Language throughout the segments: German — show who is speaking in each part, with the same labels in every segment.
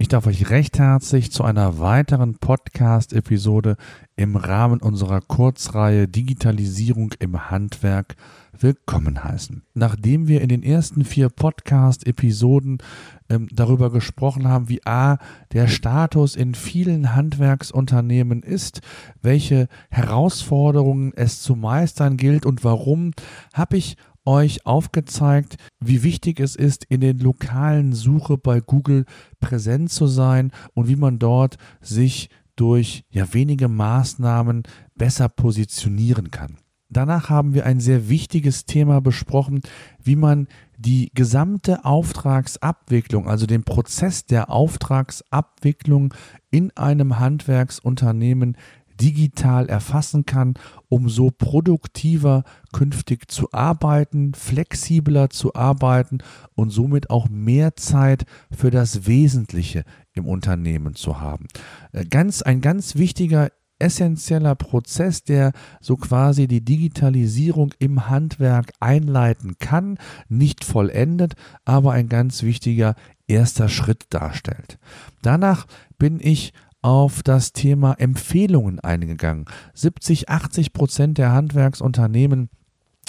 Speaker 1: Ich darf euch recht herzlich zu einer weiteren Podcast-Episode im Rahmen unserer Kurzreihe Digitalisierung im Handwerk willkommen heißen. Nachdem wir in den ersten vier Podcast-Episoden ähm, darüber gesprochen haben, wie A, der Status in vielen Handwerksunternehmen ist, welche Herausforderungen es zu meistern gilt und warum, habe ich euch aufgezeigt, wie wichtig es ist, in den lokalen Suche bei Google präsent zu sein und wie man dort sich durch ja wenige Maßnahmen besser positionieren kann. Danach haben wir ein sehr wichtiges Thema besprochen, wie man die gesamte Auftragsabwicklung, also den Prozess der Auftragsabwicklung in einem Handwerksunternehmen digital erfassen kann, um so produktiver künftig zu arbeiten, flexibler zu arbeiten und somit auch mehr Zeit für das Wesentliche im Unternehmen zu haben. Äh, ganz, ein ganz wichtiger essentieller Prozess, der so quasi die Digitalisierung im Handwerk einleiten kann, nicht vollendet, aber ein ganz wichtiger erster Schritt darstellt. Danach bin ich auf das Thema Empfehlungen eingegangen. 70, 80 Prozent der Handwerksunternehmen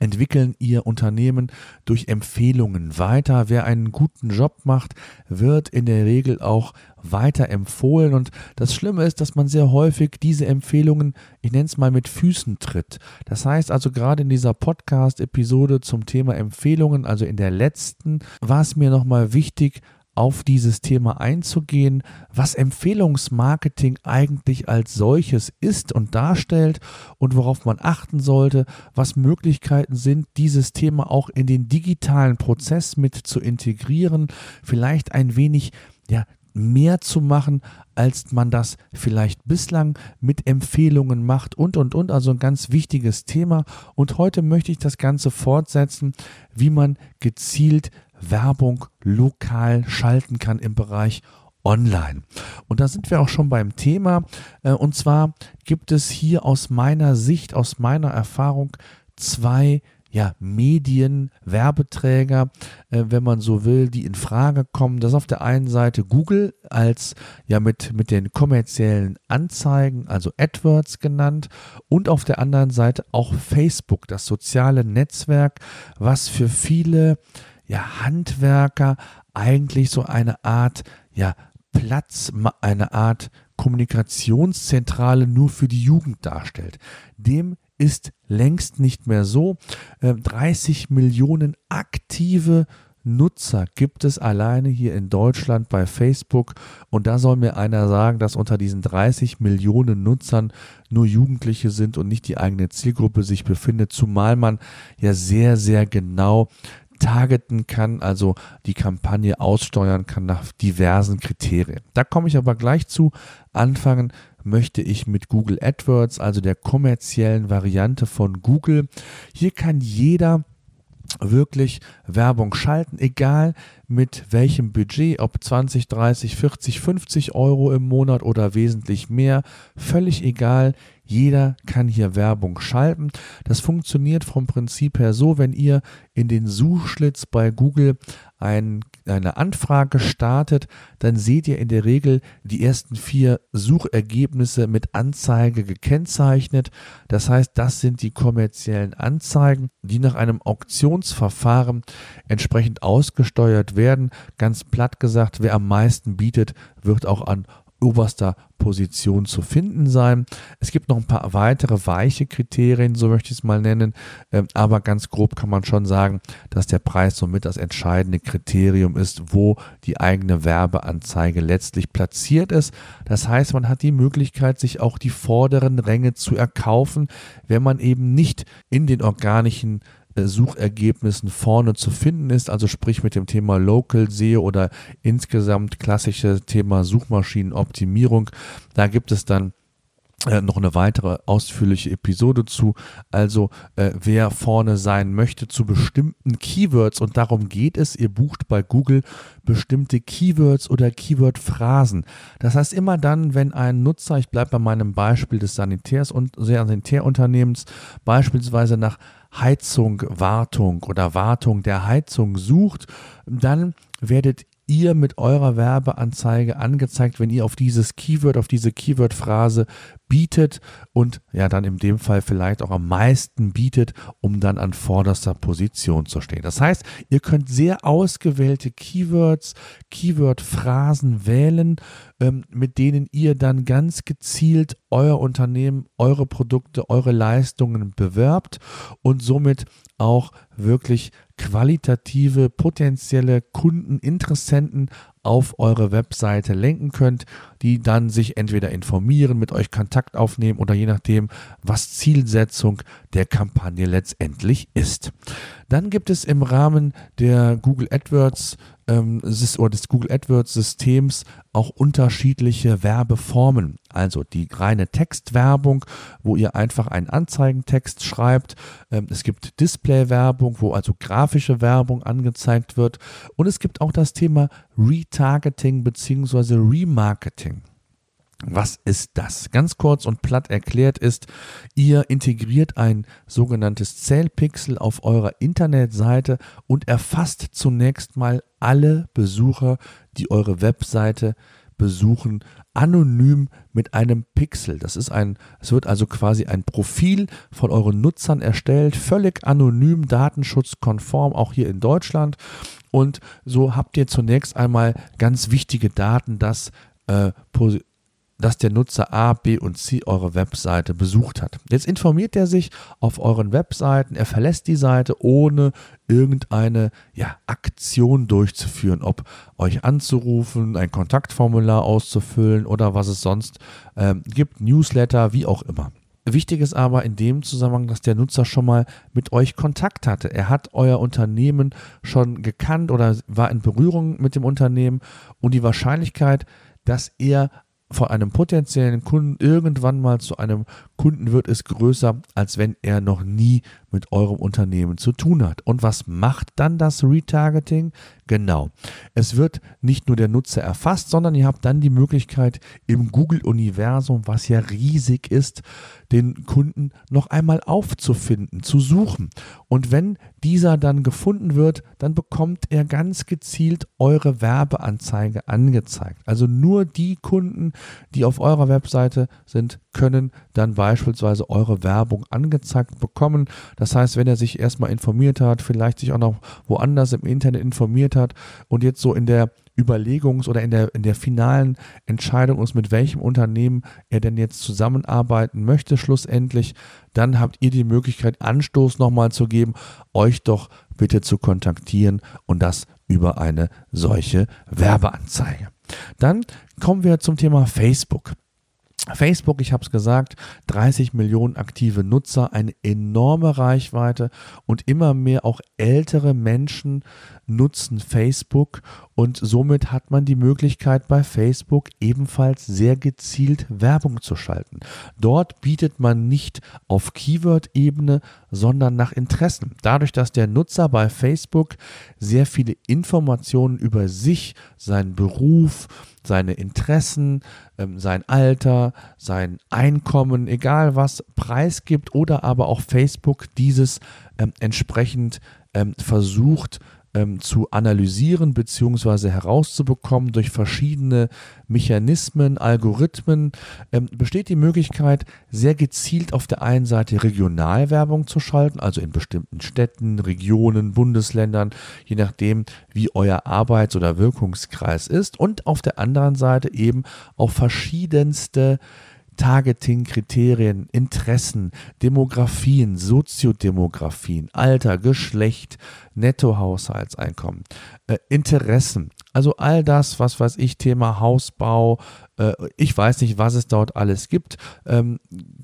Speaker 1: entwickeln ihr Unternehmen durch Empfehlungen weiter. Wer einen guten Job macht, wird in der Regel auch weiter empfohlen. Und das Schlimme ist, dass man sehr häufig diese Empfehlungen, ich nenne es mal, mit Füßen tritt. Das heißt also gerade in dieser Podcast-Episode zum Thema Empfehlungen, also in der letzten, war es mir nochmal wichtig, auf dieses Thema einzugehen, was Empfehlungsmarketing eigentlich als solches ist und darstellt und worauf man achten sollte, was Möglichkeiten sind, dieses Thema auch in den digitalen Prozess mit zu integrieren, vielleicht ein wenig ja, mehr zu machen, als man das vielleicht bislang mit Empfehlungen macht und, und, und. Also ein ganz wichtiges Thema. Und heute möchte ich das Ganze fortsetzen, wie man gezielt Werbung lokal schalten kann im Bereich Online. Und da sind wir auch schon beim Thema. Äh, und zwar gibt es hier aus meiner Sicht, aus meiner Erfahrung zwei ja, Medien, Werbeträger, äh, wenn man so will, die in Frage kommen. Das ist auf der einen Seite Google als ja mit, mit den kommerziellen Anzeigen, also AdWords genannt, und auf der anderen Seite auch Facebook, das soziale Netzwerk, was für viele ja, Handwerker eigentlich so eine Art ja, Platz, eine Art Kommunikationszentrale nur für die Jugend darstellt. Dem ist längst nicht mehr so. 30 ähm, Millionen aktive Nutzer gibt es alleine hier in Deutschland bei Facebook. Und da soll mir einer sagen, dass unter diesen 30 Millionen Nutzern nur Jugendliche sind und nicht die eigene Zielgruppe sich befindet, zumal man ja sehr, sehr genau targeten kann, also die Kampagne aussteuern kann nach diversen Kriterien. Da komme ich aber gleich zu. Anfangen möchte ich mit Google AdWords, also der kommerziellen Variante von Google. Hier kann jeder wirklich Werbung schalten, egal mit welchem Budget, ob 20, 30, 40, 50 Euro im Monat oder wesentlich mehr, völlig egal. Jeder kann hier Werbung schalten. Das funktioniert vom Prinzip her so, wenn ihr in den Suchschlitz bei Google ein, eine Anfrage startet, dann seht ihr in der Regel die ersten vier Suchergebnisse mit Anzeige gekennzeichnet. Das heißt, das sind die kommerziellen Anzeigen, die nach einem Auktionsverfahren entsprechend ausgesteuert werden. Ganz platt gesagt, wer am meisten bietet, wird auch an oberster Position zu finden sein. Es gibt noch ein paar weitere weiche Kriterien, so möchte ich es mal nennen, ähm, aber ganz grob kann man schon sagen, dass der Preis somit das entscheidende Kriterium ist, wo die eigene Werbeanzeige letztlich platziert ist. Das heißt, man hat die Möglichkeit, sich auch die vorderen Ränge zu erkaufen, wenn man eben nicht in den organischen Suchergebnissen vorne zu finden ist, also sprich mit dem Thema Local SEO oder insgesamt klassische Thema Suchmaschinenoptimierung. Da gibt es dann äh, noch eine weitere ausführliche Episode zu. Also äh, wer vorne sein möchte zu bestimmten Keywords und darum geht es, ihr bucht bei Google bestimmte Keywords oder Keyword-Phrasen. Das heißt immer dann, wenn ein Nutzer, ich bleibe bei meinem Beispiel des Sanitärs und Sanitärunternehmens, beispielsweise nach Heizung, Wartung oder Wartung der Heizung sucht, dann werdet ihr mit eurer Werbeanzeige angezeigt, wenn ihr auf dieses Keyword, auf diese Keyword-Phrase bietet und ja dann in dem Fall vielleicht auch am meisten bietet, um dann an vorderster Position zu stehen. Das heißt, ihr könnt sehr ausgewählte Keywords, Keyword-Phrasen wählen, ähm, mit denen ihr dann ganz gezielt euer Unternehmen, eure Produkte, eure Leistungen bewerbt und somit auch wirklich qualitative potenzielle Kunden, Interessenten auf eure Webseite lenken könnt, die dann sich entweder informieren, mit euch Kontakt aufnehmen oder je nachdem, was Zielsetzung der Kampagne letztendlich ist. Dann gibt es im Rahmen der Google AdWords ähm, oder des Google AdWords Systems auch unterschiedliche Werbeformen. Also die reine Textwerbung, wo ihr einfach einen Anzeigentext schreibt. Ähm, es gibt Displaywerbung, wo also grafische Werbung angezeigt wird. Und es gibt auch das Thema Retargeting bzw. Remarketing. Was ist das? Ganz kurz und platt erklärt ist, ihr integriert ein sogenanntes Zählpixel auf eurer Internetseite und erfasst zunächst mal alle Besucher, die eure Webseite besuchen, anonym mit einem Pixel. Das ist ein, es wird also quasi ein Profil von euren Nutzern erstellt, völlig anonym, datenschutzkonform, auch hier in Deutschland. Und so habt ihr zunächst einmal ganz wichtige Daten, dass äh, dass der Nutzer A, B und C eure Webseite besucht hat. Jetzt informiert er sich auf euren Webseiten, er verlässt die Seite, ohne irgendeine ja, Aktion durchzuführen, ob euch anzurufen, ein Kontaktformular auszufüllen oder was es sonst ähm, gibt, Newsletter, wie auch immer. Wichtig ist aber in dem Zusammenhang, dass der Nutzer schon mal mit euch Kontakt hatte. Er hat euer Unternehmen schon gekannt oder war in Berührung mit dem Unternehmen und die Wahrscheinlichkeit, dass er von einem potenziellen Kunden irgendwann mal zu einem Kunden wird, ist größer, als wenn er noch nie mit eurem Unternehmen zu tun hat. Und was macht dann das Retargeting? Genau. Es wird nicht nur der Nutzer erfasst, sondern ihr habt dann die Möglichkeit im Google-Universum, was ja riesig ist, den Kunden noch einmal aufzufinden, zu suchen. Und wenn dieser dann gefunden wird, dann bekommt er ganz gezielt eure Werbeanzeige angezeigt. Also nur die Kunden, die auf eurer Webseite sind, können dann beispielsweise eure Werbung angezeigt bekommen. Das heißt, wenn er sich erstmal informiert hat, vielleicht sich auch noch woanders im Internet informiert hat und jetzt so in der Überlegungs- oder in der, in der finalen Entscheidung ist, mit welchem Unternehmen er denn jetzt zusammenarbeiten möchte, schlussendlich, dann habt ihr die Möglichkeit, Anstoß nochmal zu geben, euch doch bitte zu kontaktieren und das über eine solche Werbeanzeige. Dann kommen wir zum Thema Facebook. Facebook, ich habe es gesagt, 30 Millionen aktive Nutzer, eine enorme Reichweite und immer mehr auch ältere Menschen nutzen Facebook und somit hat man die Möglichkeit bei Facebook ebenfalls sehr gezielt Werbung zu schalten. Dort bietet man nicht auf Keyword-Ebene, sondern nach Interessen. Dadurch, dass der Nutzer bei Facebook sehr viele Informationen über sich, seinen Beruf, seine Interessen, ähm, sein Alter, sein Einkommen, egal was, preisgibt oder aber auch Facebook dieses ähm, entsprechend ähm, versucht ähm, zu analysieren bzw. herauszubekommen durch verschiedene Mechanismen, Algorithmen, ähm, besteht die Möglichkeit, sehr gezielt auf der einen Seite Regionalwerbung zu schalten, also in bestimmten Städten, Regionen, Bundesländern, je nachdem, wie euer Arbeits- oder Wirkungskreis ist, und auf der anderen Seite eben auch verschiedenste Targeting-Kriterien, Interessen, Demografien, Soziodemografien, Alter, Geschlecht, Nettohaushaltseinkommen, äh, Interessen, also all das, was weiß ich, Thema Hausbau, äh, ich weiß nicht, was es dort alles gibt, ähm,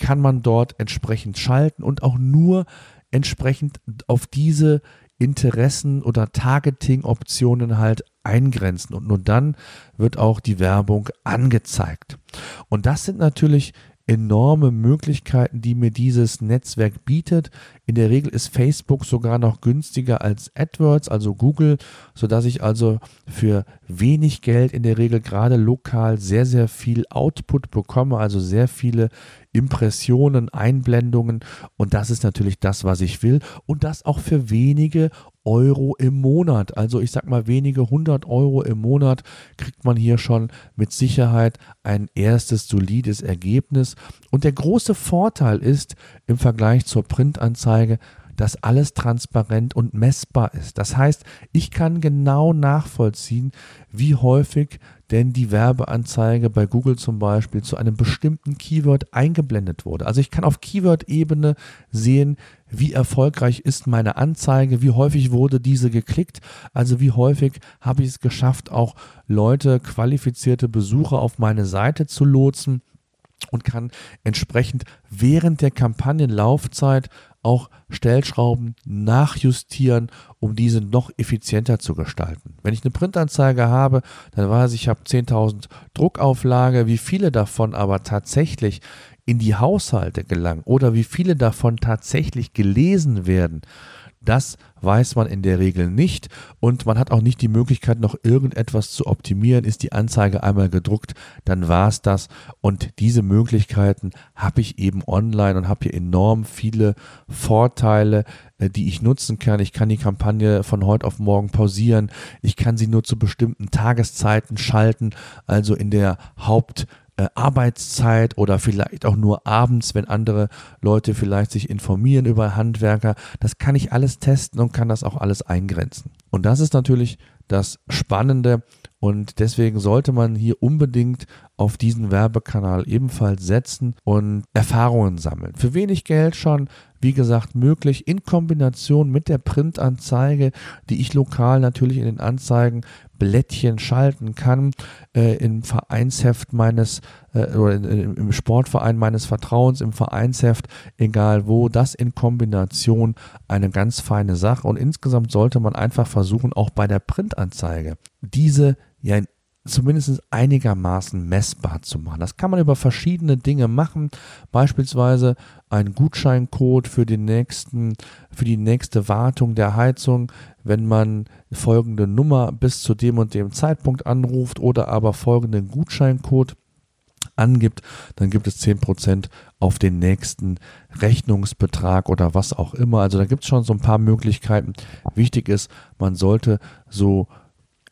Speaker 1: kann man dort entsprechend schalten und auch nur entsprechend auf diese Interessen oder Targeting-Optionen halt eingrenzen und nur dann wird auch die Werbung angezeigt. Und das sind natürlich enorme Möglichkeiten, die mir dieses Netzwerk bietet. In der Regel ist Facebook sogar noch günstiger als AdWords, also Google, sodass ich also für wenig Geld in der Regel gerade lokal sehr, sehr viel Output bekomme, also sehr viele Impressionen, Einblendungen und das ist natürlich das, was ich will und das auch für wenige Euro im Monat. Also ich sag mal wenige hundert Euro im Monat kriegt man hier schon mit Sicherheit ein erstes solides Ergebnis. Und der große Vorteil ist im Vergleich zur Printanzeige, dass alles transparent und messbar ist. Das heißt, ich kann genau nachvollziehen, wie häufig denn die Werbeanzeige bei Google zum Beispiel zu einem bestimmten Keyword eingeblendet wurde. Also ich kann auf Keyword-Ebene sehen, wie erfolgreich ist meine Anzeige, wie häufig wurde diese geklickt, also wie häufig habe ich es geschafft, auch Leute, qualifizierte Besucher auf meine Seite zu lotsen und kann entsprechend während der Kampagnenlaufzeit auch Stellschrauben nachjustieren, um diese noch effizienter zu gestalten. Wenn ich eine Printanzeige habe, dann weiß ich, ich habe 10.000 Druckauflage, wie viele davon aber tatsächlich in die Haushalte gelangen oder wie viele davon tatsächlich gelesen werden, das weiß man in der Regel nicht und man hat auch nicht die Möglichkeit, noch irgendetwas zu optimieren. Ist die Anzeige einmal gedruckt, dann war es das. Und diese Möglichkeiten habe ich eben online und habe hier enorm viele Vorteile, äh, die ich nutzen kann. Ich kann die Kampagne von heute auf morgen pausieren. Ich kann sie nur zu bestimmten Tageszeiten schalten, also in der Haupt- äh, Arbeitszeit oder vielleicht auch nur abends, wenn andere Leute vielleicht sich informieren über Handwerker. Das kann ich alles testen und kann das auch alles eingrenzen. Und das ist natürlich das Spannende und deswegen sollte man hier unbedingt auf diesen Werbekanal ebenfalls setzen und Erfahrungen sammeln. Für wenig Geld schon, wie gesagt, möglich in Kombination mit der Printanzeige, die ich lokal natürlich in den Anzeigen Blättchen schalten kann, äh, im Vereinsheft meines äh, oder in, im Sportverein meines Vertrauens, im Vereinsheft, egal wo, das in Kombination eine ganz feine Sache. Und insgesamt sollte man einfach versuchen, auch bei der Printanzeige diese ja in zumindest einigermaßen messbar zu machen. Das kann man über verschiedene Dinge machen, beispielsweise ein Gutscheincode für den nächsten, für die nächste Wartung der Heizung, wenn man folgende Nummer bis zu dem und dem Zeitpunkt anruft oder aber folgenden Gutscheincode angibt, dann gibt es 10% auf den nächsten Rechnungsbetrag oder was auch immer. Also da gibt es schon so ein paar Möglichkeiten. Wichtig ist, man sollte so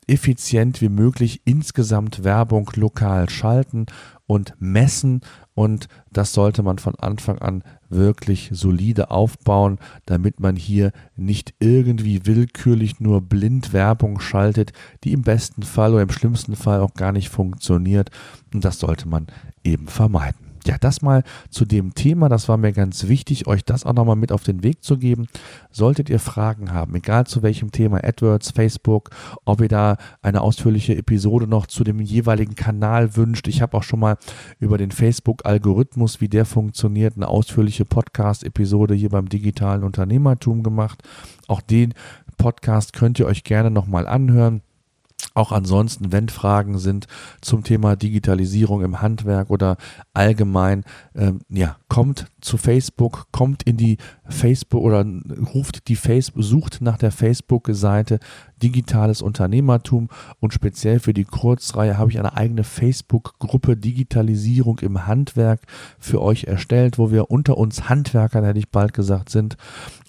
Speaker 1: effizient wie möglich insgesamt Werbung lokal schalten und messen und das sollte man von Anfang an wirklich solide aufbauen, damit man hier nicht irgendwie willkürlich nur blind Werbung schaltet, die im besten Fall oder im schlimmsten Fall auch gar nicht funktioniert und das sollte man eben vermeiden. Ja, das mal zu dem Thema. Das war mir ganz wichtig, euch das auch nochmal mit auf den Weg zu geben. Solltet ihr Fragen haben, egal zu welchem Thema, AdWords, Facebook, ob ihr da eine ausführliche Episode noch zu dem jeweiligen Kanal wünscht. Ich habe auch schon mal über den Facebook-Algorithmus, wie der funktioniert, eine ausführliche Podcast-Episode hier beim digitalen Unternehmertum gemacht. Auch den Podcast könnt ihr euch gerne nochmal anhören. Auch ansonsten, wenn Fragen sind zum Thema Digitalisierung im Handwerk oder allgemein, ähm, ja, kommt zu Facebook, kommt in die Facebook oder ruft die Facebook, sucht nach der Facebook-Seite Digitales Unternehmertum und speziell für die Kurzreihe habe ich eine eigene Facebook-Gruppe Digitalisierung im Handwerk für euch erstellt, wo wir unter uns Handwerkern, hätte ich bald gesagt, sind,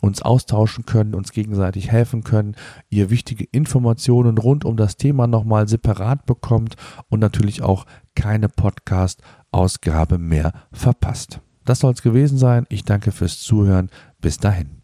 Speaker 1: uns austauschen können, uns gegenseitig helfen können, ihr wichtige Informationen rund um das Thema nochmal separat bekommt und natürlich auch keine Podcast-Ausgabe mehr verpasst. Das soll es gewesen sein. Ich danke fürs Zuhören. Bis dahin.